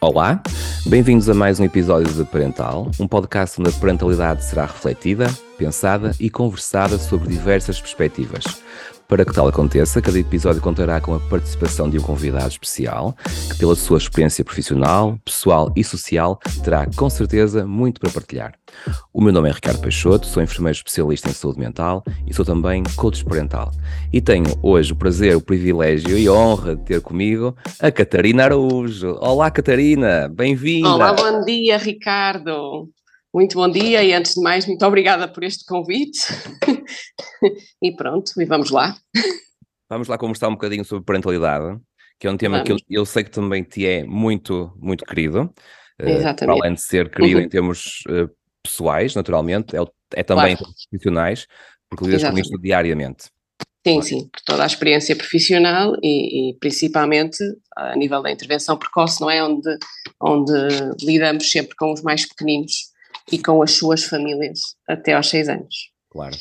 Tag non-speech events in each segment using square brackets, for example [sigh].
Olá, bem-vindos a mais um episódio de Parental, um podcast onde a parentalidade será refletida, pensada e conversada sobre diversas perspectivas. Para que tal aconteça, cada episódio contará com a participação de um convidado especial, que, pela sua experiência profissional, pessoal e social, terá com certeza muito para partilhar. O meu nome é Ricardo Peixoto, sou enfermeiro especialista em saúde mental e sou também coach parental. E tenho hoje o prazer, o privilégio e a honra de ter comigo a Catarina Araújo. Olá, Catarina, bem-vinda! Olá, bom dia, Ricardo. Muito bom dia e antes de mais, muito obrigada por este convite. e pronto, e vamos lá. Vamos lá conversar um bocadinho sobre parentalidade, que é um tema vamos. que eu, eu, sei que também te é muito, muito querido. Eh, Exatamente. Uh, além de ser querido uhum. em termos uh, pessoais, naturalmente, é, é também claro. profissionais, porque lidas com isto diariamente. Sim, sim, por toda a experiência profissional e, e, principalmente a nível da intervenção precoce, não é? Onde, onde lidamos sempre com os mais pequeninos e com as suas famílias até aos seis anos. Claro.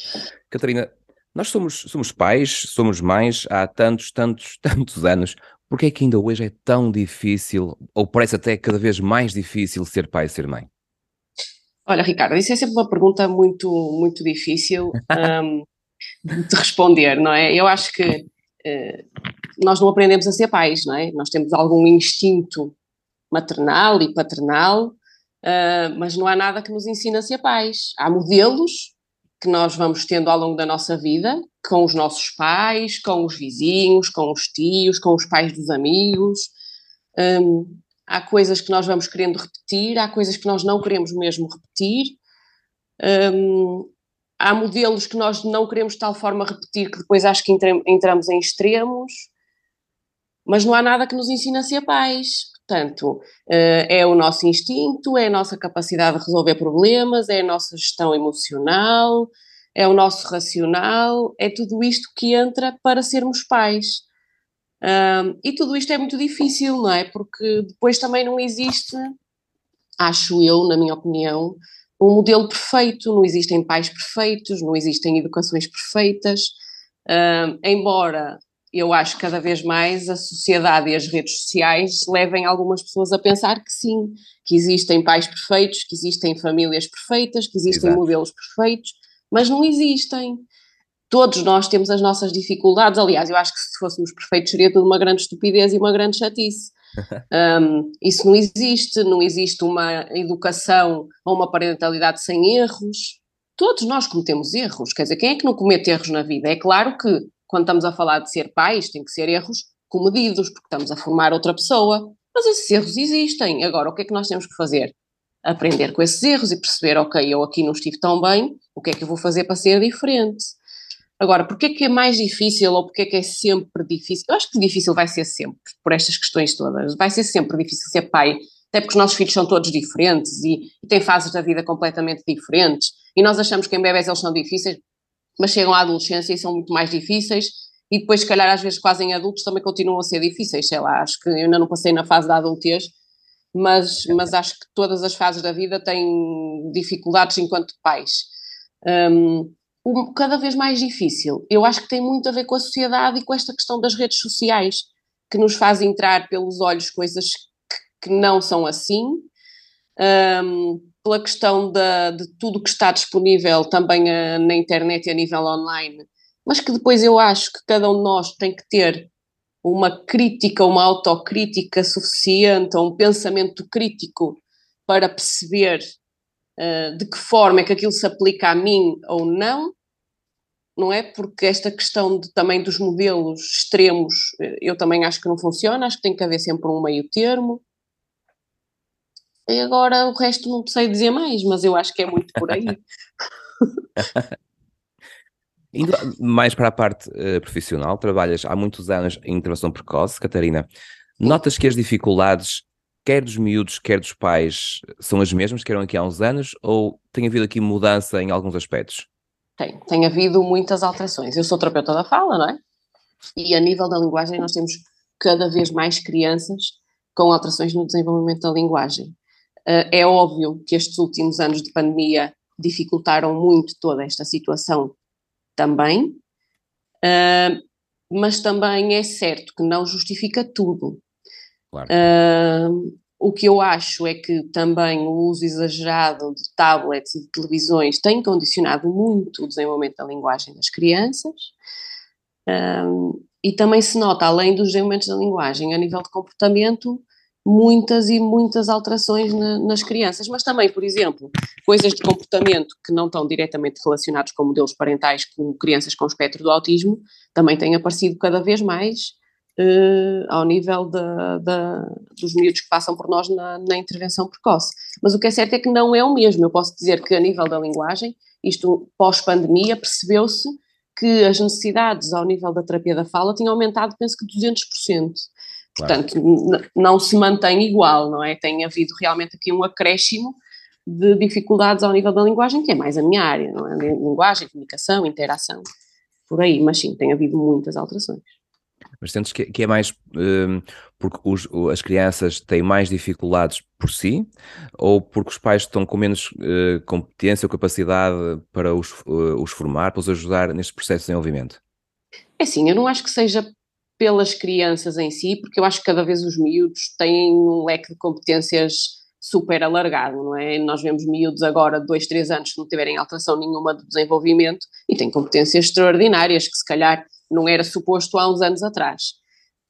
Catarina, nós somos, somos pais, somos mães há tantos, tantos, [laughs] tantos anos. Por que é que ainda hoje é tão difícil, ou parece até cada vez mais difícil ser pai e ser mãe? Olha, Ricardo, isso é sempre uma pergunta muito, muito difícil [laughs] um, de responder, não é? Eu acho que uh, nós não aprendemos a ser pais, não é? Nós temos algum instinto maternal e paternal uh, mas não há nada que nos ensine a ser pais. Há modelos que nós vamos tendo ao longo da nossa vida, com os nossos pais, com os vizinhos, com os tios, com os pais dos amigos. Um, há coisas que nós vamos querendo repetir, há coisas que nós não queremos mesmo repetir. Um, há modelos que nós não queremos de tal forma repetir que depois acho que entramos em extremos, mas não há nada que nos ensine a ser pais. Portanto, eh, é o nosso instinto, é a nossa capacidade de resolver problemas, é a nossa gestão emocional, é o nosso racional, é tudo isto que entra para sermos pais. e tudo isto é muito difícil, não é? Porque depois também não existe, acho eu, na minha opinião, um modelo perfeito, não existem pais perfeitos, não existem educações perfeitas, embora eu acho que cada vez mais a sociedade e as redes sociais levem algumas pessoas a pensar que sim, que existem pais perfeitos, que existem famílias perfeitas, que existem Exato. modelos perfeitos, mas não existem. Todos nós temos as nossas dificuldades. Aliás, eu acho que se fôssemos perfeitos seria tudo uma grande estupidez e uma grande chatice. [laughs] um, isso não existe, não existe uma educação ou uma parentalidade sem erros. Todos nós cometemos erros, quer dizer, quem é que não comete erros na vida? É claro que quando estamos a falar de ser pais, tem que ser erros comedidos, porque estamos a formar outra pessoa. Mas esses erros existem. Agora, o que é que nós temos que fazer? Aprender com esses erros e perceber, ok, eu aqui não estive tão bem, o que é que eu vou fazer para ser diferente? Agora, porquê é que é mais difícil ou porquê é que é sempre difícil? Eu acho que difícil vai ser sempre, por estas questões todas. Vai ser sempre difícil ser pai, até porque os nossos filhos são todos diferentes e, e têm fases da vida completamente diferentes. E nós achamos que em bebés eles são difíceis, mas chegam à adolescência e são muito mais difíceis, e depois, se calhar, às vezes, quase em adultos também continuam a ser difíceis, sei lá, acho que eu ainda não passei na fase da adultez, mas, mas acho que todas as fases da vida têm dificuldades enquanto pais. Um, cada vez mais difícil. Eu acho que tem muito a ver com a sociedade e com esta questão das redes sociais, que nos faz entrar pelos olhos coisas que, que não são assim, um, pela questão da, de tudo que está disponível também a, na internet e a nível online, mas que depois eu acho que cada um de nós tem que ter uma crítica, uma autocrítica suficiente, um pensamento crítico para perceber uh, de que forma é que aquilo se aplica a mim ou não, não é? Porque esta questão de, também dos modelos extremos, eh, eu também acho que não funciona, acho que tem que haver sempre um meio termo. E agora o resto não sei dizer mais, mas eu acho que é muito por aí. [laughs] Indo mais para a parte uh, profissional, trabalhas há muitos anos em intervenção precoce, Catarina. Notas que as dificuldades, quer dos miúdos, quer dos pais, são as mesmas que eram aqui há uns anos ou tem havido aqui mudança em alguns aspectos? Tem, tem havido muitas alterações. Eu sou terapeuta da fala, não é? E a nível da linguagem nós temos cada vez mais crianças com alterações no desenvolvimento da linguagem. Uh, é óbvio que estes últimos anos de pandemia dificultaram muito toda esta situação também, uh, mas também é certo que não justifica tudo. Claro. Uh, o que eu acho é que também o uso exagerado de tablets e de televisões tem condicionado muito o desenvolvimento da linguagem das crianças. E também se nota, além dos desenvolvimentos da linguagem, a nível de comportamento, muitas e muitas alterações na, nas crianças, mas também, por exemplo, coisas de comportamento que não estão diretamente relacionados com modelos parentais, como crianças com espectro do autismo, também têm aparecido cada vez mais uh, ao nível dos miúdos que passam por nós na, na, intervenção precoce. Mas o que é certo é que não é o mesmo. Eu posso dizer que, a nível da linguagem, isto pós-pandemia, percebeu-se que as necessidades ao nível da terapia da fala tinham aumentado, penso que 200%. Portanto, claro. não se mantém igual, não é? Tem havido realmente aqui um acréscimo de dificuldades ao nível da linguagem, que é mais a minha área, não é? Linguagem, comunicação, interação, por aí, mas sim, tem havido muitas alterações. Mas sentes que, que é mais um, porque os, as crianças têm mais dificuldades por si ou porque os pais estão com menos uh, competência ou capacidade para os, uh, os formar, para os ajudar neste processo de desenvolvimento? É sim, eu não acho que seja pelas crianças em si, porque eu acho que cada vez os miúdos têm um leque de competências super alargado, não é? Nós vemos miúdos agora de 2, 3 anos que não tiverem alteração nenhuma de desenvolvimento e têm competências extraordinárias que se calhar não era suposto há uns anos atrás.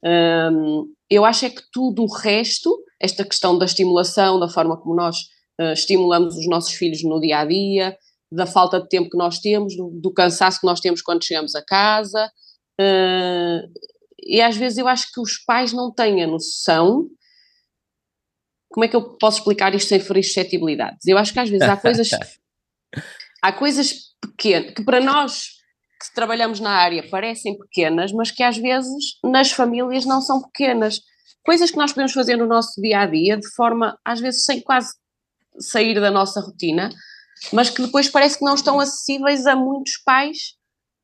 Um, eu acho é que tudo o resto, esta questão da estimulação, da forma como nós uh, estimulamos os nossos filhos no dia a dia, da falta de tempo que nós temos, do, do cansaço que nós temos quando chegamos a casa, uh, e às vezes eu acho que os pais não têm a noção. Como é que eu posso explicar isto sem ferir suscetibilidades? Eu acho que às vezes há coisas. [laughs] há coisas pequenas que para nós que trabalhamos na área parecem pequenas, mas que às vezes nas famílias não são pequenas. Coisas que nós podemos fazer no nosso dia a dia, de forma, às vezes, sem quase sair da nossa rotina, mas que depois parece que não estão acessíveis a muitos pais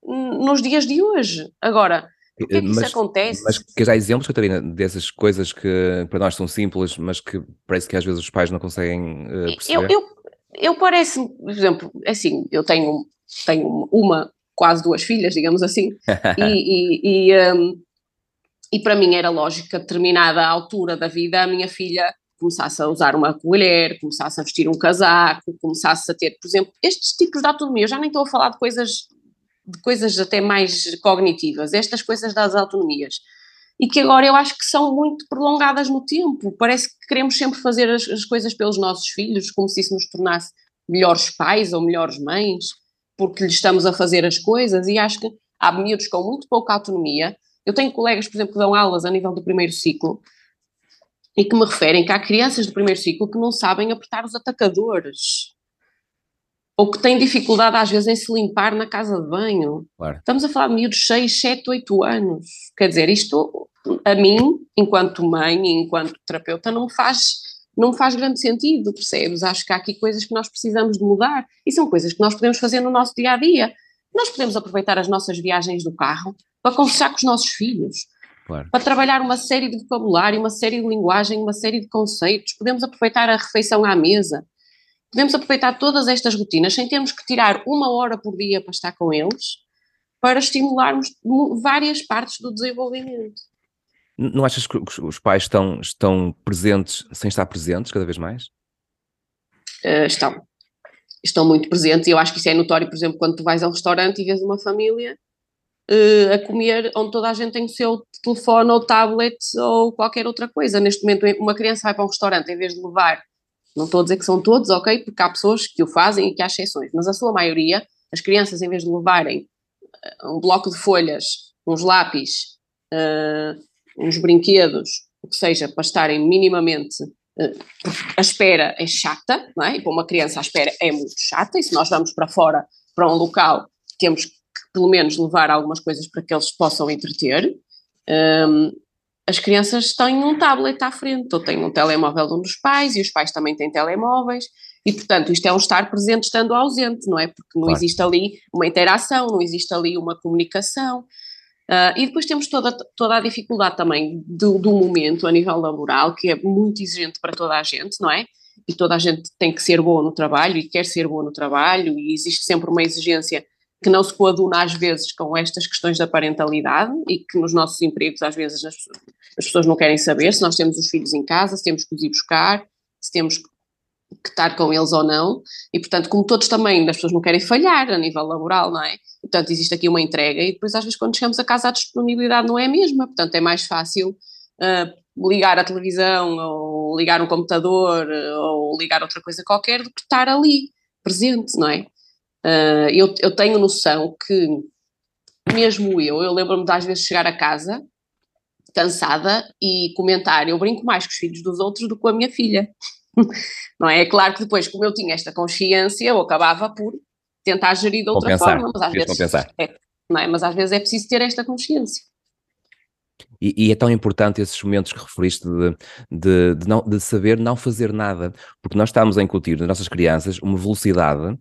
nos dias de hoje. Agora, por que, é que mas, isso acontece? Mas queres dar exemplos, Catarina, dessas coisas que para nós são simples, mas que parece que às vezes os pais não conseguem uh, perceber? Eu, eu, eu parece, por exemplo, assim, eu tenho, tenho uma quase duas filhas, digamos assim, e, [laughs] e, e, um, e, para mim era lógico que a determinada altura da vida a minha filha começasse a usar uma colher, começasse a vestir um casaco, começasse a ter, por exemplo, estes tipos de autonomia, eu já nem estou a falar de coisas, de coisas até mais cognitivas, estas coisas das autonomias, e que agora eu acho que são muito prolongadas no tempo, parece que queremos sempre fazer as, as coisas pelos nossos filhos, como se isso nos tornasse melhores pais ou melhores mães, porque lhe estamos a fazer as coisas. E acho que há miúdos com muito pouca autonomia. Eu tenho colegas, por exemplo, que dão aulas a nível do primeiro ciclo e que me referem que há crianças do primeiro ciclo que não sabem apertar os atacadores ou que têm dificuldade às vezes em se limpar na casa de banho. Claro. Estamos a falar de miúdos de 6, 7, 8 anos. Quer dizer, isto a mim, enquanto mãe, enquanto terapeuta, não me faz não faz grande sentido, percebes? Acho que há aqui coisas que nós precisamos de mudar e são coisas que nós podemos fazer no nosso dia a dia. Nós podemos aproveitar as nossas viagens do carro para conversar com os nossos filhos, claro. para trabalhar uma série de vocabulário, uma série de linguagem, uma série de conceitos. Podemos aproveitar a refeição à mesa. Podemos aproveitar todas estas rotinas sem termos que tirar uma hora por dia para estar com eles, para estimularmos várias partes do desenvolvimento. Não achas que os pais estão, estão presentes sem estar presentes cada vez mais? Uh, estão. Estão muito presentes e eu acho que isso é notório, por exemplo, quando tu vais a um restaurante e vês uma família uh, a comer onde toda a gente tem o seu telefone ou tablet ou qualquer outra coisa. Neste momento, uma criança vai para um restaurante em vez de levar, não estou a dizer que são todos, ok, porque há pessoas que o fazem e que há exceções, mas a sua maioria, as crianças, em vez de levarem eh, um bloco de folhas, uns lápis, uh, uns brinquedos, o que seja, para estarem minimamente. Uh, a espera é chata, não é? E para uma criança a espera é muito chata, e se nós vamos para fora, para um local, temos que pelo menos levar algumas coisas para que eles possam entreter. Um, as crianças têm um tablet à frente, ou têm um telemóvel de um dos pais, e os pais também têm telemóveis, e portanto isto é um estar presente estando ausente, não é? Porque não claro. existe ali uma interação, não existe ali uma comunicação. Uh, e depois temos toda, toda a dificuldade também do, do momento a nível laboral, que é muito exigente para toda a gente, não é? e toda a gente tem que ser boa no trabalho e quer ser boa no trabalho e existe sempre uma exigência que não se coaduna às vezes com estas questões da parentalidade e que nos nossos empregos às vezes as, as pessoas não querem saber se nós temos os filhos em casa, se temos que os ir buscar, se temos que estar com eles ou não, e portanto, como todos também, as pessoas não querem falhar a nível laboral, não é? Portanto, existe aqui uma entrega e depois às vezes quando chegamos a casa a disponibilidade não é a mesma, portanto é mais fácil uh, ligar a televisão ou ligar um computador ou ligar outra coisa qualquer do que estar ali, presente, não é? Uh, eu, eu tenho noção que mesmo eu, eu lembro-me de às vezes chegar a casa cansada e comentar, eu brinco mais com os filhos dos outros do que com a minha filha. [laughs] não é? É claro que depois, como eu tinha esta consciência, eu acabava por tentar gerir de outra compensar. forma, mas às, vezes, é, não é? mas às vezes é preciso ter esta consciência. E, e, é tão importante esses momentos que referiste de, de, de, não, de saber não fazer nada, porque nós estamos a incutir nas nossas crianças uma velocidade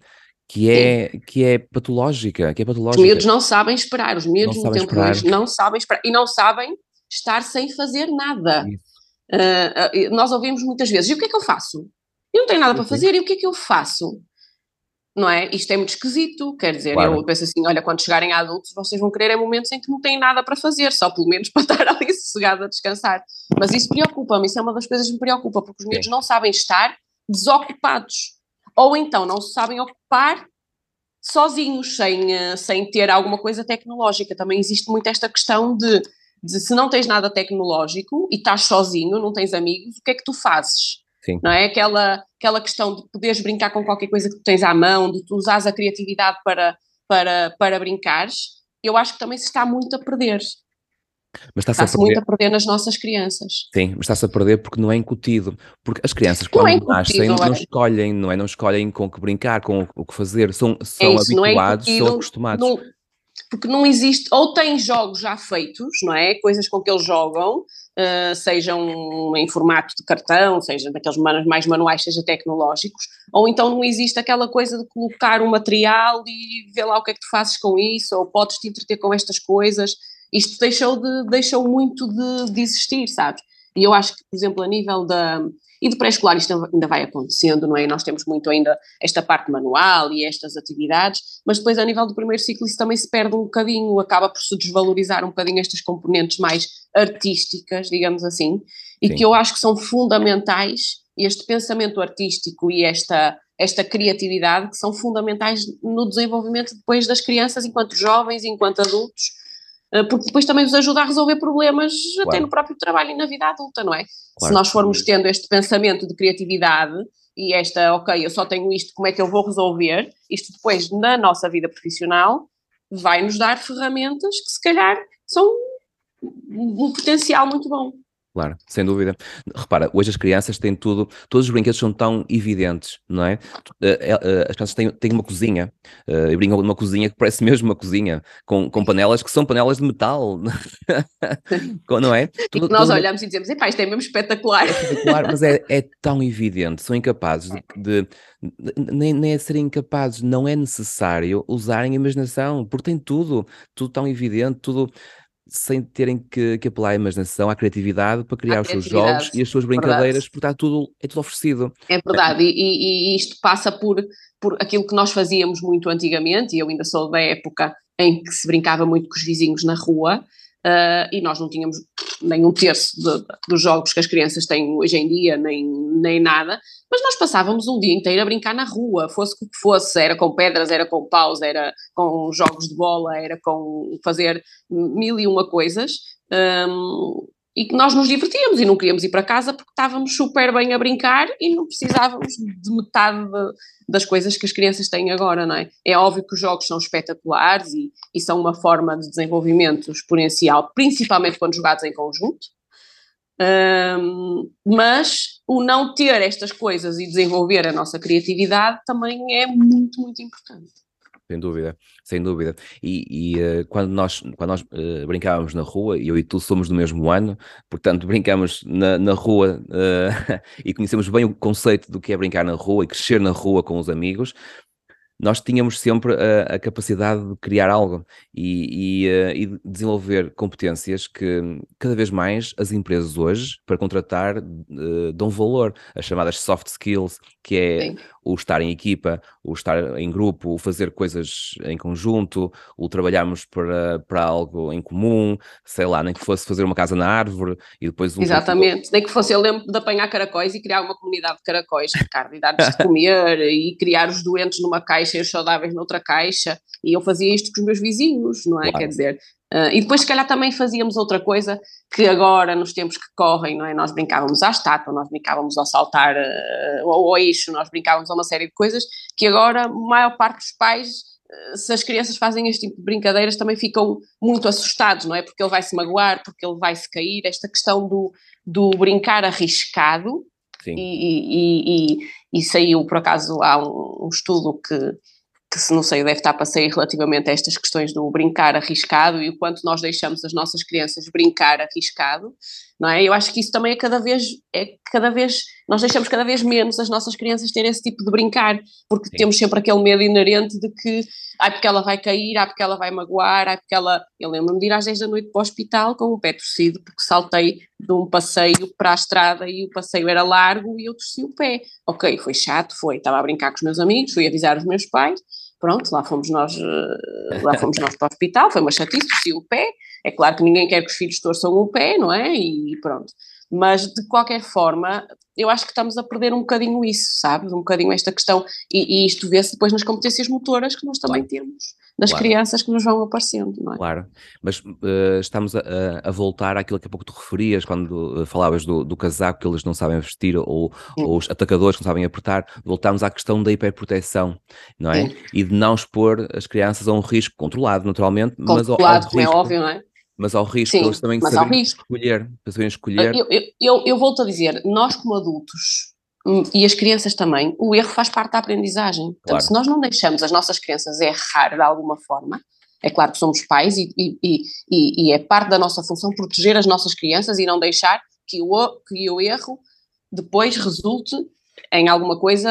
que é, que é patológica, que é patológica. Os miúdos não sabem esperar, os miúdos no tempo livre não sabem esperar e não sabem estar sem fazer nada. Uh, uh, nós ouvimos muitas vezes, e o que é que eu faço? Eu não tenho nada para fazer, e o que é que eu faço? Não é? Isto é muito esquisito, quer dizer, claro. eu penso assim, olha, quando chegarem a adultos, vocês vão querer é momentos em que não têm nada para fazer, só pelo menos [laughs] para estar ali sossegado a descansar. Mas isso preocupa-me, isso é uma das coisas que me preocupa, porque os miúdos não sabem estar desocupados ou então não se sabem ocupar sozinhos, sem, eh, sem ter alguma coisa tecnológica. Também existe muito esta questão de, de se não tens nada tecnológico e estás sozinho, não tens amigos, o que é que tu fazes? Sim. Não é aquela, aquela questão de poderes brincar com qualquer coisa que tu tens à mão, de tu usares a criatividade para, para, para brincares, eu acho que também se está muito a perder. Mas está-se, a muito a perder nas nossas crianças. Sim, mas está-se a perder porque não é incutido. Porque as crianças, quando não é nascem, não, não escolhem, não é? Não escolhem com o que brincar, com o que fazer, são, são é isso, é habituados, é são acostumados. Não, porque não existe, ou tem jogos já feitos, não é? Coisas com que eles jogam, uh, sejam em formato de cartão, seja daqueles mais manuais, seja tecnológicos, ou então não existe aquela coisa de colocar um material e ver lá o que é que tu fazes com isso, ou podes te entreter com estas coisas isto deixou, de, deixou muito de, de existir, sabes? E eu acho que, por exemplo, a nível da. E de pré-escolar isto ainda vai acontecendo, não é? Nós temos muito ainda esta parte manual e estas atividades, mas depois a nível do primeiro ciclo isso também se perde um bocadinho, acaba por se desvalorizar um bocadinho estas componentes mais artísticas, digamos assim, e Sim. que eu acho que são fundamentais, este pensamento artístico e esta, esta criatividade, que são fundamentais no desenvolvimento depois das crianças enquanto jovens, enquanto adultos, porque depois também nos ajuda a resolver problemas claro. até no próprio trabalho e na vida adulta, não é? Claro. Se nós formos tendo este pensamento de criatividade e esta, ok, eu só tenho isto, como é que eu vou resolver? Isto depois na nossa vida profissional vai nos dar ferramentas que se calhar são um potencial muito bom. Claro, sem dúvida. Repara, hoje as crianças têm tudo, todos os brinquedos são tão evidentes, não é? Eh, eh, eh, as crianças têm, têm uma cozinha, e brincam numa cozinha que parece [laughs] mesmo uma cozinha, com, com panelas que são panelas de metal, [laughs] não é? [laughs] Tudo, e que nós olhamos e dizemos, epá, isto é mesmo espetacular. É espetacular, mas é, é tão evidente, são incapazes de, de nem, nem é serem incapazes, não é necessário usarem a imaginação, porque tem tudo, tudo tão evidente, tudo sem terem que, que apelar à imaginação, à criatividade para criar os seus jogos e as suas brincadeiras, verdade. porque está tudo, é tudo oferecido. É verdade, e, e, isto passa por, por aquilo que nós fazíamos muito antigamente, e eu ainda sou da época em que se brincava muito com os vizinhos na rua, uh, e nós não tínhamos nem um terço de, dos jogos que as crianças têm hoje em dia, nem, nem nada, mas nós passávamos um dia inteiro a brincar na rua, fosse o que fosse, era com pedras, era com paus, era com jogos de bola, era com fazer mil e uma coisas, um, e que nós nos divertíamos e não queríamos ir para casa porque estávamos super bem a brincar e não precisávamos de metade de, das coisas que as crianças têm agora, não é? É óbvio que os jogos são espetaculares e, e são uma forma de desenvolvimento exponencial, principalmente quando jogados em conjunto, um, mas o não ter estas coisas e desenvolver a nossa criatividade também é muito, muito importante. Sem dúvida, sem dúvida. E, e uh, quando nós, quando nós uh, brincávamos na rua, eu e tu somos do mesmo ano, portanto [laughs] brincamos na, na rua uh, [laughs] e conhecemos bem o conceito do que é brincar na rua e crescer na rua com os amigos, nós tínhamos sempre a, a capacidade de criar algo e, e, uh, e, desenvolver competências que cada vez mais as empresas hoje, para contratar, uh, dão valor. As chamadas soft skills, que é Sim. o estar em equipa, o estar em grupo, o fazer coisas em conjunto, o trabalharmos para, para algo em comum, sei lá, nem que fosse fazer uma casa na árvore e depois... Um Exatamente, nem que fosse, eu lembro de apanhar caracóis e criar uma comunidade de caracóis, Ricardo, e dar-lhes de [laughs] comer e criar os doentes numa caixa e os saudáveis noutra caixa, e eu fazia isto com os meus vizinhos, não é? Claro. Quer dizer, Uh, e depois, se calhar, também fazíamos outra coisa que agora, nos tempos que correm, não é? Nós brincávamos à estátua, nós brincávamos ao saltar uh, ao, ao eixo, nós brincávamos a uma série de coisas que agora a maior parte dos pais, uh, se as crianças fazem este tipo de brincadeiras, também ficam muito assustados, não é? Porque ele vai se magoar, porque ele vai se cair. Esta questão do, do brincar arriscado, e, e, e, e, saiu, por acaso, há um, um estudo que que se não sei, deve estar para sair relativamente a estas questões do brincar arriscado e o quanto nós deixamos as nossas crianças brincar arriscado, não é? Eu acho que isso também é cada vez, é cada vez, nós deixamos cada vez menos as nossas crianças ter esse tipo de brincar, porque Sim. temos sempre aquele medo inerente de que, ai porque ela vai cair, ai porque ela vai magoar, ai porque ela, eu lembro-me de ir às 10 da noite para o hospital com o pé torcido, porque saltei de um passeio para a estrada e o passeio era largo e eu torci o pé. Ok, foi chato, foi, estava a brincar com os meus amigos, fui avisar os meus pais, Pronto, lá fomos nós, eh, lá fomos nós para o hospital, foi uma chatice, torci o pé. É claro que ninguém quer que os filhos torçam o pé, não é? E pronto. Mas de qualquer forma, eu acho que estamos a perder um bocadinho isso, sabes? Um bocadinho esta questão. E, e isto vê-se depois nas competências motoras que nós também claro. temos das claro. crianças que nos vão aparecendo, não é? Claro, mas uh, estamos a, a, voltar àquilo que há pouco tu referias, quando uh, falavas do, do, casaco que eles não sabem vestir, ou, ou, os atacadores que não sabem apertar, voltamos à questão da hiperproteção, não é? Sim. E de não expor as crianças a um risco controlado, naturalmente, controlado, mas ao, ao risco, é óbvio, não é? Mas ao risco, Sim, eles também sabem escolher, sabem escolher. Eu, eu, eu, eu volto a dizer, nós como adultos Hum, e as crianças também, o erro faz parte da aprendizagem. Portanto, claro. se nós não deixamos as nossas crianças errar de alguma forma, é claro que somos pais e, e, e, e é parte da nossa função proteger as nossas crianças e não deixar que o, que o erro depois resulte em alguma coisa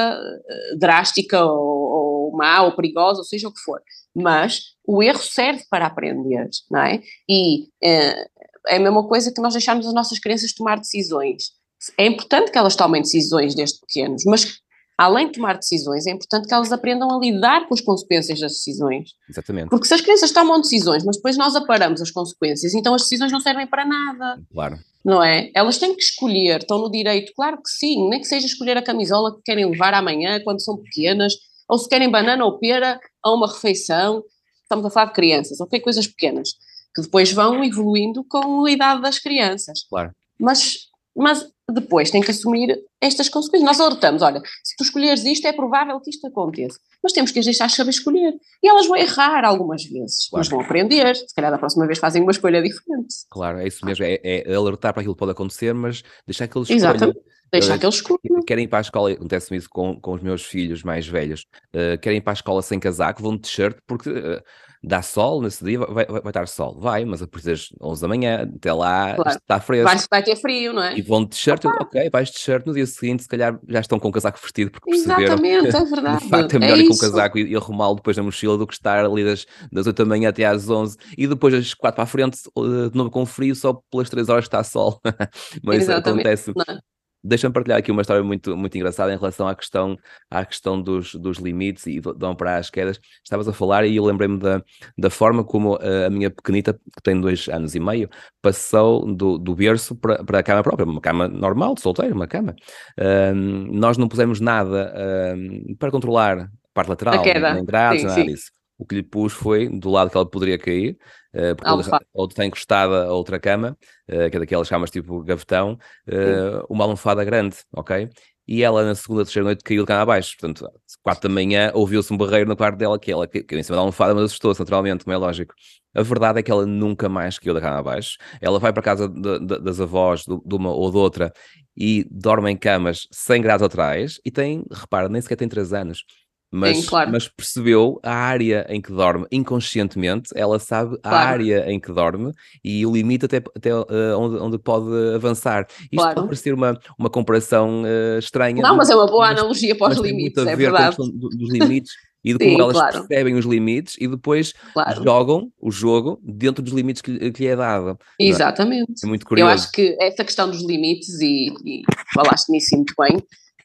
eh, drástica ou, ou má ou perigosa, ou seja o que for. Mas o erro serve para aprender, não é? E é, é a mesma coisa que nós deixarmos as nossas crianças tomar decisões é importante que elas tomem decisões desde pequenos, mas além de tomar decisões, é importante que elas aprendam a lidar com as consequências das decisões. Exatamente. Porque se as crianças tomam decisões, mas depois nós aparamos as consequências, então as decisões não servem para nada. Claro. Não é? Elas têm que escolher, estão no direito, claro que sim, nem que seja escolher a camisola que querem levar amanhã quando são pequenas, ou se querem banana ou pera a uma refeição. Estamos a falar de crianças, ok? Coisas pequenas, que depois vão evoluindo com a idade das crianças. Claro. Mas mas depois tem que assumir estas consequências. Nós alertamos, olha, se tu escolheres isto, é provável que isto aconteça. Mas temos que as deixar saber escolher. E elas vão errar algumas vezes, claro. mas vão aprender. Se calhar da próxima vez fazem uma escolha diferente. Claro, é isso mesmo. É, é alertar para aquilo que pode acontecer, mas deixar que eles escolham. Exatamente. Deixar uh, que eles escolham. Querem ir para a escola, acontece-me isso com, com os meus filhos mais velhos, uh, querem ir para a escola sem casaco, vão de t-shirt, porque uh, dá sol nesse dia, vai, vai, vai estar sol, vai, mas a partir das 11 da manhã, até lá claro. está fresco. Vai, vai ter frio, não é? E vão de t-shirt, ok, vais de t-shirt, no dia seguinte se calhar já estão com o casaco vestido, porque perceberam Exatamente, é [laughs] verdade. de facto é melhor é ir com o casaco e, e arrumá-lo depois na mochila do que estar ali das, das 8 da manhã até às 11 e depois das 4 para a frente, eh, de novo com frio, só pelas 3 horas está sol. [laughs] mas isso acontece. Não. Deixa-me partilhar aqui uma história muito, muito engraçada em relação à questão, à questão dos, dos limites e dão para as quedas. Estavas a falar e eu lembrei-me da, da forma como a, a minha pequenita, que tem dois anos e meio, passou do, do berço para, para a cama própria, uma cama normal, de solteiro, uma cama. nós não pusemos nada para controlar a parte lateral, nem grades, nada sim. disso. O que lhe pus foi do lado que ela poderia cair, uh, porque ou está encostada a outra cama, uh, que é daquelas camas tipo gavetão, uh, uma almofada grande, ok? E ela na segunda, terceira noite caiu de cama abaixo. Portanto, quatro da manhã ouviu-se um barreiro no quarto dela, que ela caiu em cima da almofada, mas assustou-se naturalmente, como é lógico. A verdade é que ela nunca mais caiu da cama abaixo. Ela vai para casa de, de, das avós, de, de, uma ou de outra, e dorme em camas 100 graus atrás, e tem, repara, nem sequer tem 3 anos mas, Sim, claro. mas percebeu a área em que dorme inconscientemente, ela sabe a claro. área em que dorme e o limite até, até uh, onde, onde pode avançar. Isto claro. pode parecer uma, uma comparação uh, estranha. Não, mas é uma boa analogia para os limites, é verdade. dos limites e de como Sim, elas claro. percebem os limites e depois claro. jogam o jogo dentro dos limites que, que lhe é dado. É? Exatamente. É muito curioso. Eu acho que essa questão dos limites, e, e falaste nisso muito bem,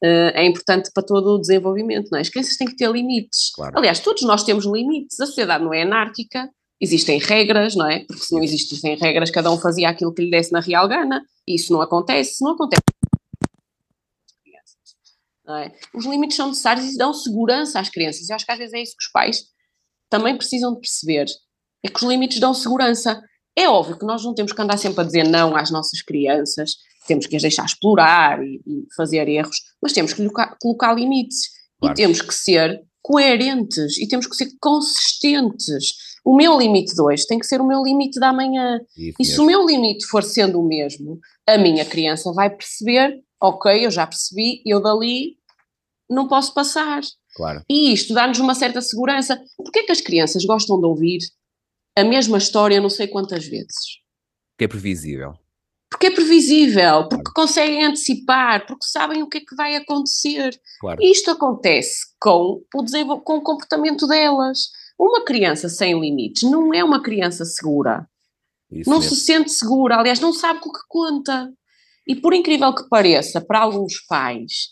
é importante para todo o desenvolvimento, não é? As crianças têm que ter limites. Claro. Aliás, todos nós temos limites, a sociedade não é anárquica, existem regras, não é? Porque se não existissem regras, cada um fazia aquilo que lhe desse na real gana, e isso não acontece, não acontece. É? Os limites são necessários e dão segurança às crianças. Eu acho que às vezes é isso que os pais também precisam de perceber, é que os limites dão segurança. É óbvio que nós não temos que andar sempre a dizer não às nossas crianças, temos que as deixar explorar e, e fazer erros, mas temos que colocar, colocar limites claro. e temos que ser coerentes e temos que ser consistentes. O meu limite de hoje tem que ser o meu limite da manhã. Isso e se o meu limite for sendo o mesmo, a minha criança vai perceber, ok, eu já percebi, eu dali não posso passar. Claro. E isto dá-nos uma certa segurança. Porquê é que as crianças gostam de ouvir a mesma história não sei quantas vezes? Que é previsível. Porque é previsível, porque conseguem antecipar, porque sabem o que é que vai acontecer. Claro. Isto acontece com o, com o comportamento delas. Uma criança sem limites não é uma criança segura. Isso não mesmo. se sente segura, aliás, não sabe o que conta. E por incrível que pareça, para alguns pais,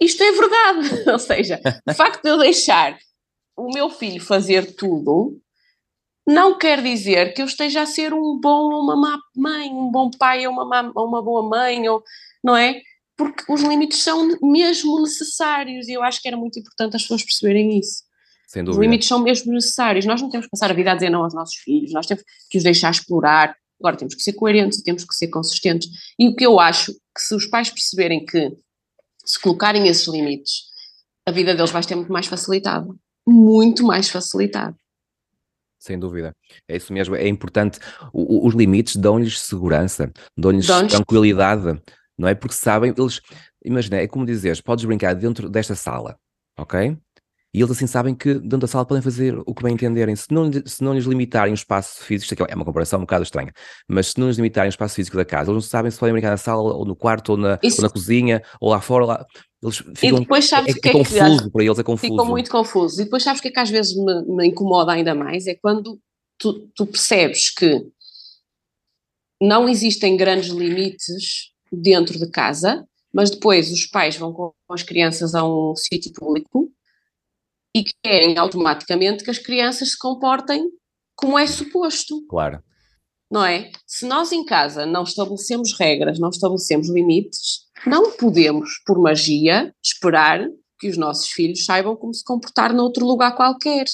isto é verdade. [laughs] Ou seja, o facto de eu deixar o meu filho fazer tudo não quer dizer que eu esteja a ser um bom ou uma má mãe, um bom pai ou uma, má, ou uma boa mãe, ou, não é? Porque os limites são mesmo necessários e eu acho que era muito importante as pessoas perceberem isso. Sem dúvida. Os limites são mesmo necessários. Nós não temos que passar a vida a dizer não aos nossos filhos, nós temos que os deixar explorar. Agora temos que ser coerentes e temos que ser consistentes. E o que eu acho que se os pais perceberem que se colocarem esses limites, a vida deles vai ser muito mais facilitada. Muito mais facilitada. Sem dúvida. É isso mesmo. É importante. O, os limites dão-lhes segurança, dão-lhes dão tranquilidade, não é? Porque sabem, eles. Imagina, é como dizeres, podes brincar dentro desta sala, ok? E eles assim sabem que dentro da sala podem fazer o que bem entenderem. Se não, se não lhes limitarem o espaço físico, isto é uma comparação um bocado estranha, mas se não lhes limitarem o espaço físico da casa, eles não sabem se podem brincar na sala ou no quarto ou na, ou na cozinha ou lá fora. Lá. Eles ficam, e depois sabes é, é, é, é confuso que, para eles, é confuso. Ficam muito confusos. E depois sabes o que é que às vezes me, me incomoda ainda mais? É quando tu, tu percebes que não existem grandes limites dentro de casa, mas depois os pais vão com as crianças a um sítio público e querem automaticamente que as crianças se comportem como é suposto. Claro. Não é? Se nós em casa não estabelecemos regras, não estabelecemos limites, não podemos, por magia, esperar que os nossos filhos saibam como se comportar noutro lugar qualquer.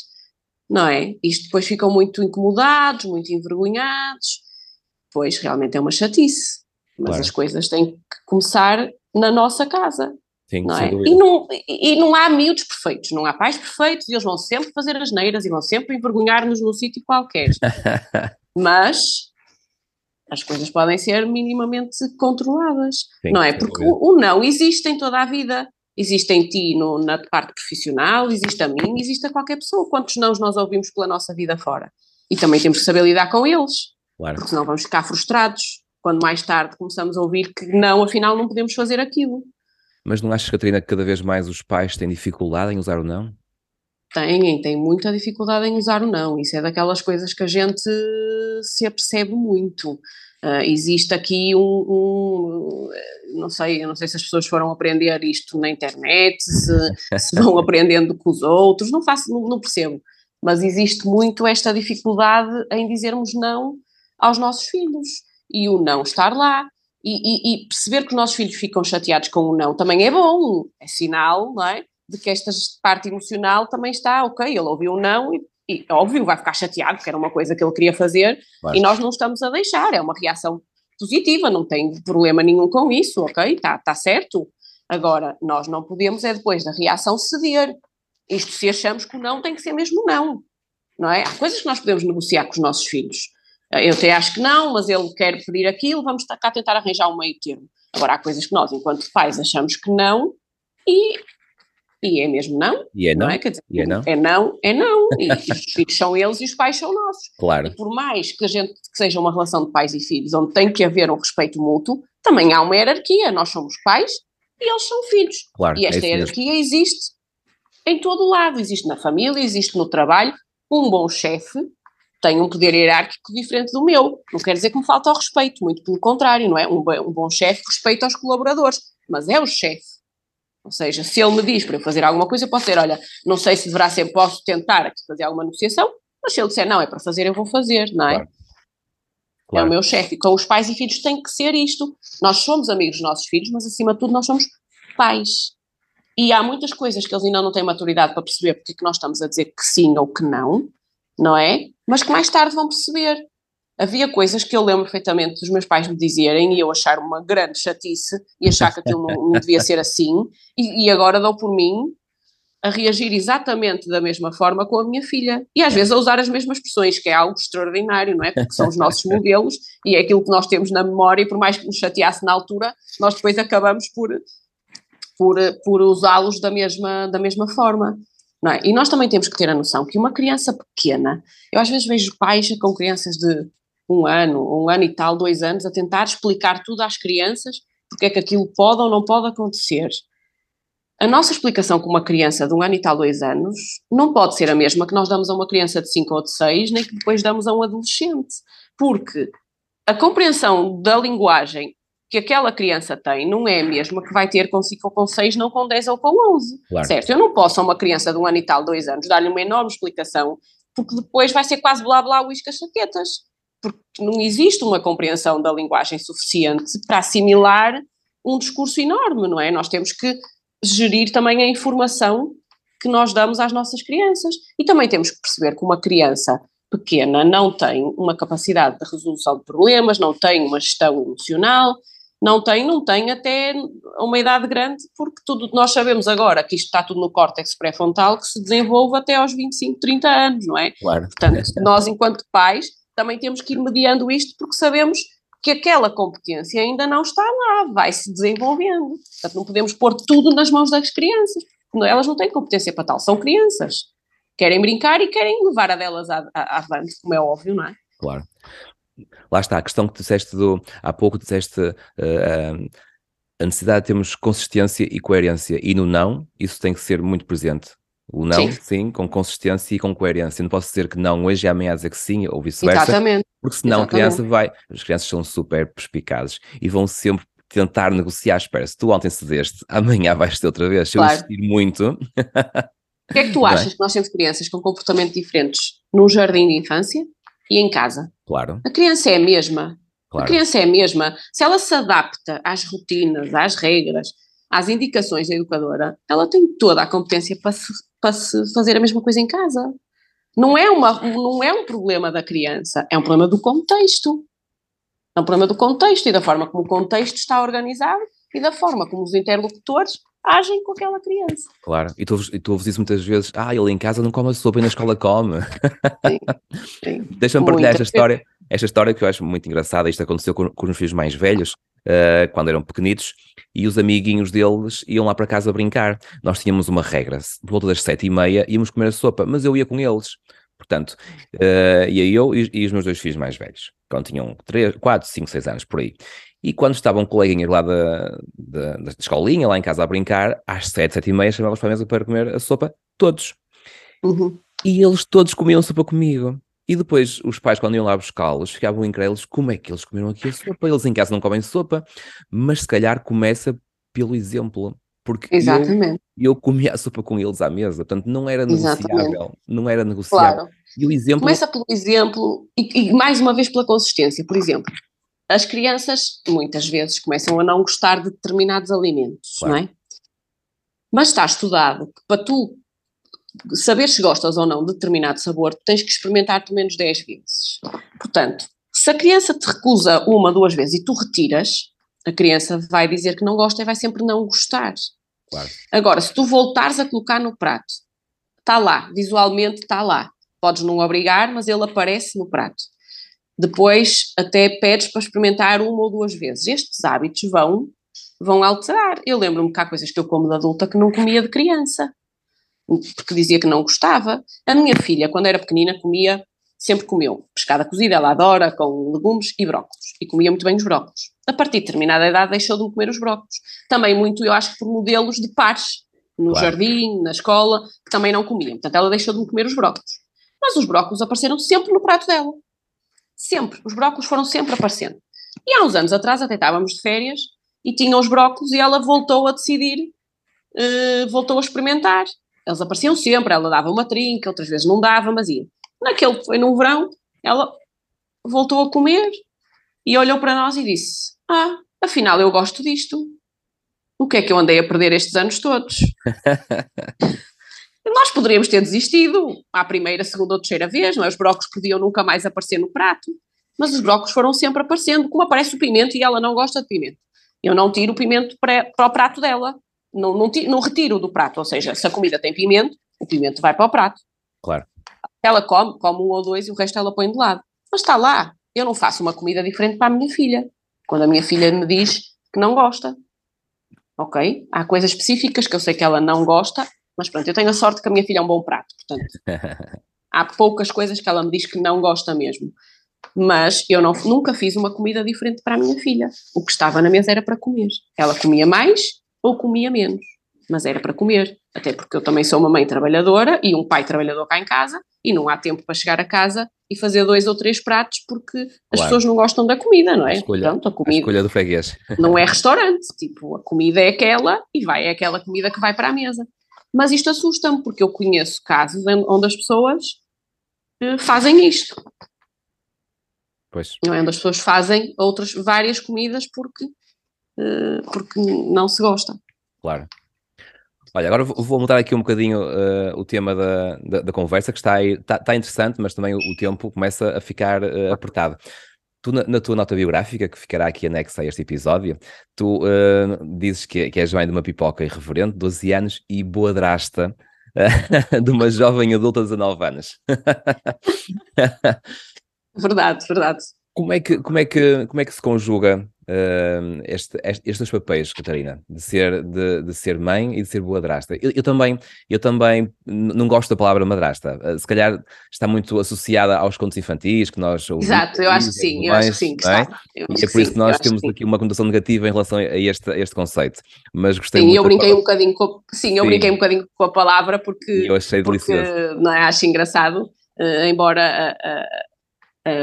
Não é? Isto depois ficam muito incomodados, muito envergonhados. Pois realmente é uma chatice. Mas claro. as coisas têm que começar na nossa casa. Sim, não é? e, não, e não há miúdos perfeitos, não há pais perfeitos, e eles vão sempre fazer as neiras e vão sempre envergonhar-nos num sítio qualquer. [laughs] Mas as coisas podem ser minimamente controladas, Sim, não é? Porque o, o, não existe em toda a vida. Existe em ti no, na parte profissional, existe a mim, existe a qualquer pessoa. Quantos nãos nós ouvimos pela nossa vida fora? E também temos que saber lidar com eles, claro. porque senão vamos ficar frustrados quando mais tarde começamos a ouvir que não, afinal não podemos fazer aquilo. Mas não achas, Catarina, que cada vez mais os pais têm dificuldade em usar o não? Têm, têm muita dificuldade em usar o não. Isso é daquelas coisas que a gente se apercebe muito. Uh, existe aqui um, um, não sei, não sei se as pessoas foram aprender isto na internet, se, se [laughs] vão aprendendo com os outros, não faço, não, não, percebo. Mas existe muito esta dificuldade em dizermos não aos nossos filhos e o não estar lá e, e, e, perceber que os nossos filhos ficam chateados com o não também é bom, é sinal, não é? De que esta parte emocional também está, ok, ele ouviu o não e, e óbvio vai ficar chateado, porque era uma coisa que ele queria fazer e nós não estamos a deixar, é uma reação positiva, não tem problema nenhum com isso, ok, está tá certo. Agora, nós não podemos é depois da reação ceder, isto se achamos que o não tem que ser mesmo não, não é? Há coisas que nós podemos negociar com os nossos filhos, eu até acho que não, mas ele quer pedir aquilo, vamos cá tentar arranjar um meio termo. Agora, há coisas que nós, enquanto pais, achamos que não e, e é mesmo não. E é não. não é? Quer dizer, é não. É não, é não. E, [laughs] os filhos são eles e os pais são nossos. Claro. E por mais que a gente que seja uma relação de pais e filhos, onde tem que haver um respeito mútuo, também há uma hierarquia. Nós somos pais e eles são filhos. Claro, e esta é hierarquia mesmo. existe em todo o lado, existe na família, existe no trabalho. Um bom chefe tem um poder hierárquico diferente do meu. Não quer dizer que me falta o respeito, muito pelo contrário, não é? Um, um bom chefe respeita os colaboradores, mas é o chefe. Ou seja, se ele me diz para eu fazer alguma coisa, eu posso dizer, olha, não sei se deverá ser, posso tentar aqui fazer alguma negociação, mas se ele disser, não, é para fazer, eu vou fazer, não é? Claro. Claro. É o meu chefe. Com os pais e filhos tem que ser isto. Nós somos amigos dos nossos filhos, mas acima de tudo nós somos pais. E há muitas coisas que eles ainda não têm maturidade para perceber porque é que nós estamos a dizer que sim ou que não, não é? Mas que mais tarde vão perceber. Havia coisas que eu lembro perfeitamente dos meus pais me dizerem e eu achar uma grande chatice e achar que aquilo não, não devia ser assim, e, e agora dou por mim a reagir exatamente da mesma forma com a minha filha. E às vezes a usar as mesmas expressões, que é algo extraordinário, não é? Porque são os nossos modelos e é aquilo que nós temos na memória, e por mais que nos chateasse na altura, nós depois acabamos por, por, por usá-los da mesma, da mesma forma. É? E nós também temos que ter a noção que uma criança pequena, eu às vezes vejo pais com crianças de um ano, um ano e tal, dois anos, a tentar explicar tudo às crianças, porque é que aquilo pode ou não pode acontecer. A nossa explicação com uma criança de um ano e tal, dois anos, não pode ser a mesma que nós damos a uma criança de cinco ou de seis, nem que depois damos a um adolescente. Porque a compreensão da linguagem que aquela criança tem não é a mesma que vai ter com 5 ou com 6, não com 10 ou com 11. Claro. Certo? Eu não posso a uma criança de um ano e tal, dois anos, dar-lhe uma enorme explicação, porque depois vai ser quase blá blá uíscas chaquetas. Porque não existe uma compreensão da linguagem suficiente para assimilar um discurso enorme, não é? Nós temos que gerir também a informação que nós damos às nossas crianças. E também temos que perceber que uma criança pequena não tem uma capacidade de resolução de problemas, não tem uma gestão emocional, não tem, não tem até uma idade grande, porque tudo nós sabemos agora que isto está tudo no córtex pré-frontal que se desenvolve até aos 25, 30 anos, não é? Claro. Portanto, nós enquanto pais também temos que ir mediando isto porque sabemos que aquela competência ainda não está lá, vai se desenvolvendo. Portanto, não podemos pôr tudo nas mãos das crianças, elas não têm competência para tal, são crianças. Querem brincar e querem levar a delas avante, como é óbvio, não é? Claro. Lá está, a questão que disseste do, há pouco disseste uh, a necessidade de termos consistência e coerência, e no não, isso tem que ser muito presente. O não, sim. sim, com consistência e com coerência. Não posso dizer que não hoje e amanhã dizer que sim, ou vice-versa. Exatamente. Porque senão Exatamente. a criança vai. As crianças são super perspicazes e vão sempre tentar negociar. Espera, se tu ontem cedeste, amanhã vais ter outra vez. Se claro. eu insistir muito. O que é que tu [laughs] achas que nós temos crianças com comportamento diferentes num jardim de infância e em casa? Claro. A criança é a mesma. Claro. A criança é a mesma. Se ela se adapta às rotinas, às regras, às indicações da educadora, ela tem toda a competência para se, para se fazer a mesma coisa em casa. Não é, uma, não é um problema da criança, é um problema do contexto. É um problema do contexto e da forma como o contexto está organizado e da forma como os interlocutores agem com aquela criança. Claro, e tu, e tu ouves isso muitas vezes, ah, ele em casa não come sopa e na escola come. Sim, [laughs] sim. Deixa-me partilhar esta história, esta história que eu acho muito engraçada, isto aconteceu com, com os filhos mais velhos, uh, quando eram pequenitos, e os amiguinhos deles iam lá para casa brincar. Nós tínhamos uma regra, por volta das sete e meia íamos comer a sopa, mas eu ia com eles. Portanto, uh, ia eu e, e, os meus dois filhos mais velhos, quando tinham 3, 4, 5, 6 anos, por aí. E quando estavam coleguinhas lá da, da, da, escolinha, lá em casa a brincar, às sete, sete e meia chamávamos para a mesa para comer a sopa, todos. Uhum. E eles todos comiam sopa comigo. E depois os pais, quando iam lá buscá-los, ficavam incrédulos como é que eles comeram aqui a sopa. Eles em casa não comem sopa, mas se calhar começa pelo exemplo. Porque Exatamente. Eu, eu comia a sopa com eles à mesa, portanto não era negociável. Exatamente. Não era negociável. Claro. E o exemplo... Começa pelo exemplo e, e mais uma vez pela consistência. Por exemplo, as crianças muitas vezes começam a não gostar de determinados alimentos, claro. não é? Mas está estudado que para tu saber se gostas ou não de determinado sabor, tens que experimentar pelo menos 10 vezes. Portanto, se a criança te recusa uma, duas vezes e tu retiras, a criança vai dizer que não gosta e vai sempre não gostar. Claro. Agora, se tu voltares a colocar no prato, está lá, visualmente está lá. Podes não obrigar, mas ele aparece no prato. Depois até pedes para experimentar uma ou duas vezes. Estes hábitos vão, vão alterar. Eu lembro-me que há coisas que eu como de adulta que não comia de criança, porque dizia que não gostava. A minha filha, quando era pequenina, comia, sempre comeu pescada cozida, ela adora, com legumes e brócolos, e comia muito bem os brócolos. A partir de determinada idade deixou de comer os brócolos. Também muito, eu acho, por modelos de pares no claro. jardim, na escola, que também não comiam. Portanto, ela deixou de me comer os brócolos. Mas os brócolos apareceram sempre no prato dela. Sempre. Os brócolos foram sempre aparecendo. E há uns anos atrás até estávamos de férias e tinha os brócolos e ela voltou a decidir, uh, voltou a experimentar. Eles apareciam sempre, ela dava uma trinca, outras vezes não dava, mas ia. Naquele foi no verão, ela voltou a comer e olhou para nós e disse: Ah, afinal eu gosto disto. O que é que eu andei a perder estes anos todos? [laughs] nós poderíamos ter desistido à primeira, segunda ou terceira vez, não é? Os brócolos podiam nunca mais aparecer no prato, mas os brócolos foram sempre aparecendo, como aparece o pimento e ela não gosta de pimento. Eu não tiro o pimento para, para o prato dela, não, não, tiro, não retiro do prato, ou seja, se a comida tem pimento, o pimento vai para o prato. Claro. Ela come, come um ou dois e o resto ela põe de lado. Mas está lá, eu não faço uma comida diferente para a minha filha. Quando a minha filha me diz que não gosta. Ok? Há coisas específicas que eu sei que ela não gosta, mas pronto, eu tenho a sorte que a minha filha é um bom prato, portanto. [laughs] há poucas coisas que ela me diz que não gosta mesmo. Mas eu não, nunca fiz uma comida diferente para a minha filha. O que estava na mesa era para comer. Ela comia mais ou comia menos, mas era para comer. Até porque eu também sou uma mãe trabalhadora e um pai trabalhador cá em casa e não há tempo para chegar a casa e fazer dois ou três pratos porque as claro. pessoas não gostam da comida, não é? A escolha, a comida, a escolha do freguês. Não é restaurante, tipo, a comida é aquela e vai é aquela comida que vai para a mesa. Mas isto assusta-me porque eu conheço casos onde as pessoas eh, fazem isto. Pois. Não é? Onde as pessoas fazem outras várias comidas porque, uh, porque não se gosta. Claro. Olha, agora vou mudar aqui um bocadinho uh, o tema da, da, da, conversa, que está, aí, está, está, interessante, mas também o, o, tempo começa a ficar uh, apertado. Tu, na, na, tua nota biográfica, que ficará aqui anexa a este episódio, tu uh, dizes que, que és mãe de uma pipoca irreverente, 12 anos, e boadrasta [laughs] de uma jovem adulta de 19 anos. [laughs] verdade, verdade. Como é que, como é que, como é que se conjuga uh, este, este, estes papéis, Catarina, de ser, de, de, ser mãe e de ser boadrasta. Eu, eu também, eu também não gosto da palavra madrasta. Uh, se calhar está muito associada aos contos infantis que nós ouvimos. Exato, eu acho que sim, eu acho que sim. Que é? é por isso que nós temos aqui uma conotação negativa em relação a este, a este conceito. Mas gostei sim, muito. Eu brinquei um bocadinho com, sim, eu brinquei um bocadinho com a palavra porque. Eu achei porque, delicioso. Não é, acho engraçado. Uh, embora a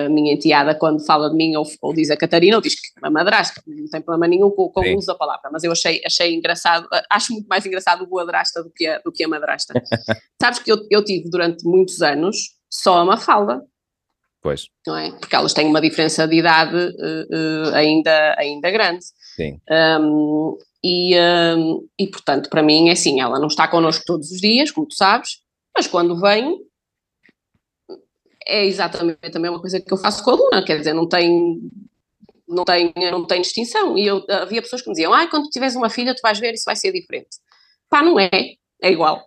minha enteada, quando fala de mim, ou, ou, diz a Catarina, ou diz que é uma madrasta, não tem problema nenhum com, com o uso da palavra, mas eu achei, achei engraçado, acho muito mais engraçado o boadrasta do que a, do que a madrasta. [laughs] Sabes que eu, eu tive durante muitos anos só a Mafalda. Pois. Não é? Porque elas têm uma diferença de idade uh, uh, ainda, ainda grande. Sim. Um, e, um, e, portanto, para mim é assim, ela não está connosco todos os dias, como tu sabes, mas quando vem, é exatamente a mesma coisa que eu faço com a Luna, quer dizer, não tem, não tem, não tem distinção. E eu, havia pessoas que me diziam, ah, quando tiveres uma filha tu vais ver, isso vai ser diferente. Pá, não é, é igual.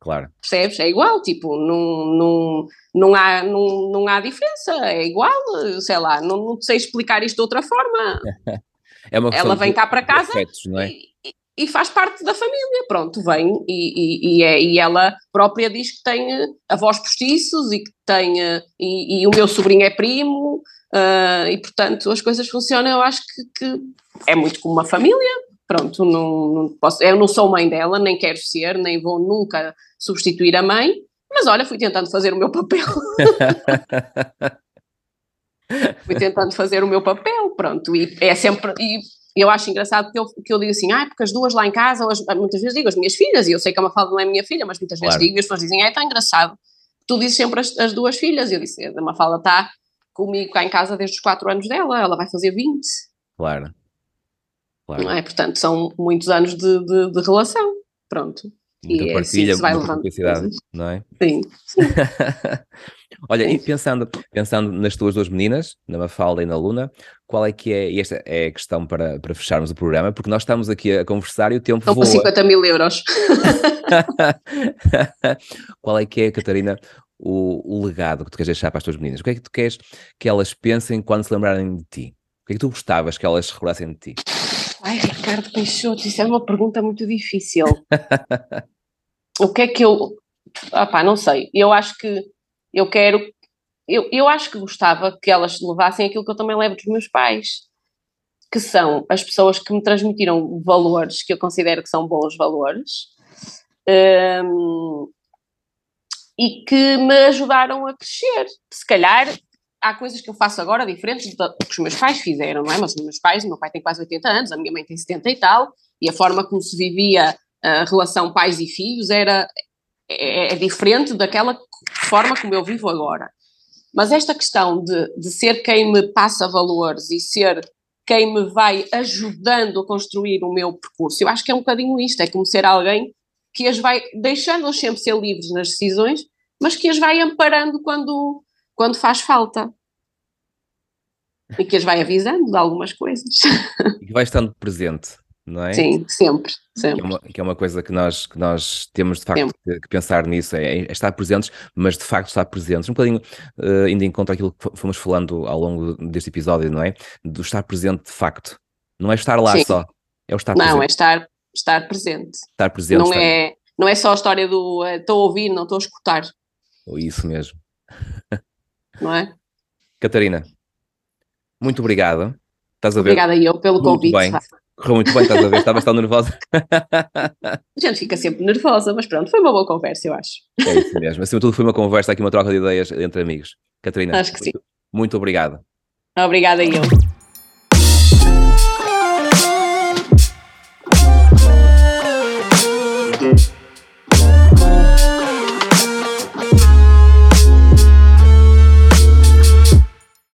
Claro. Percebes? É igual, tipo, não, não, não, há, não, não há diferença, é igual, sei lá, não, não sei explicar isto de outra forma. [laughs] é uma Ela vem cá para casa afetos, não é? e, e faz parte da família, pronto, vem e, e, e, é, e ela própria diz que tem eh, avós postiços e que tem, eh, e, e o meu sobrinho é primo, uh, e portanto as coisas funcionam, eu acho que, que é muito como uma família, pronto, não, não, posso, eu não sou mãe dela, nem quero ser, nem vou nunca substituir a mãe, mas olha, fui tentando fazer o meu papel. [laughs] fui tentando fazer o meu papel, pronto, e é sempre, e eu acho engraçado que eu, que eu digo assim, ah, porque as duas lá em casa, as, muitas vezes digo as minhas filhas, e eu sei que a Mafalda não é minha filha, mas muitas vezes digo, e as pessoas dizem, ah, é tão engraçado, tu dizes sempre as, as duas filhas, e eu disse, a Mafalda está comigo cá em casa desde os 4 anos dela, ela vai fazer 20. Claro. claro. Não é? Portanto, são muitos anos de, de, de relação, pronto. Muita e partilha, é assim muita cumplicidade, não é? Sim. sim. [laughs] Olha, e pensando, pensando nas tuas duas meninas, na Mafalda e na Luna, qual é que é, e esta é a questão para, para fecharmos o programa, porque nós estamos aqui a conversar e o tempo Estão voa. 50 mil euros. [laughs] qual é que é, Catarina, o, o, legado que tu queres deixar para as tuas meninas? O que é que tu queres que elas pensem quando se lembrarem de ti? O que é que tu gostavas que elas recordassem de ti? Ai, Ricardo Peixoto, isso é uma pergunta muito difícil. [laughs] o que é que eu... Ah pá, não sei. Eu acho que eu quero, eu, eu acho que gostava que elas levassem aquilo que eu também levo dos meus pais, que são as pessoas que me transmitiram valores que eu considero que são bons valores, Um, e que me ajudaram a crescer. Se calhar há coisas que eu faço agora diferentes do que os meus pais fizeram, não é? Mas os meus pais, meu pai tem quase 80 anos, a minha mãe tem 70 e tal, e a forma como se vivia a relação pais e filhos era é, é diferente daquela forma como eu vivo agora. Mas esta questão de, de ser quem me passa valores e ser quem me vai ajudando a construir o meu percurso, eu acho que é um bocadinho isto, é como ser alguém que as vai deixando-as sempre ser livres nas decisões, mas que as vai amparando quando, quando faz falta. E que as vai avisando de algumas coisas. [laughs] E que vai estando presente não é? Sim, sempre, sempre. Que é uma, que é uma coisa que nós, que nós temos de facto que, que, pensar nisso, é, é, estar presentes, mas de facto estar presentes. Um bocadinho uh, ainda encontro aquilo que fomos falando ao longo deste episódio, não é? Do estar presente de facto. Não é estar lá Sim. só, é o estar não, presente. Não, é estar, estar presente. Estar presente. Não, É, não é só a história do eh, estou a ouvir, não estou a escutar. Isso mesmo. Não é? Catarina, muito obrigado. Estás a ver? Obrigada eu pelo muito convite. Bem. Correu muito bem, estás a ver? Estavas tão nervosa. a gente fica sempre nervosa, mas pronto, foi uma boa conversa, eu acho. É isso mesmo. Acima de tudo, foi uma conversa aqui, uma troca de ideias entre amigos. Catarina, acho que muito, sim. Muito obrigado. Obrigada, eu.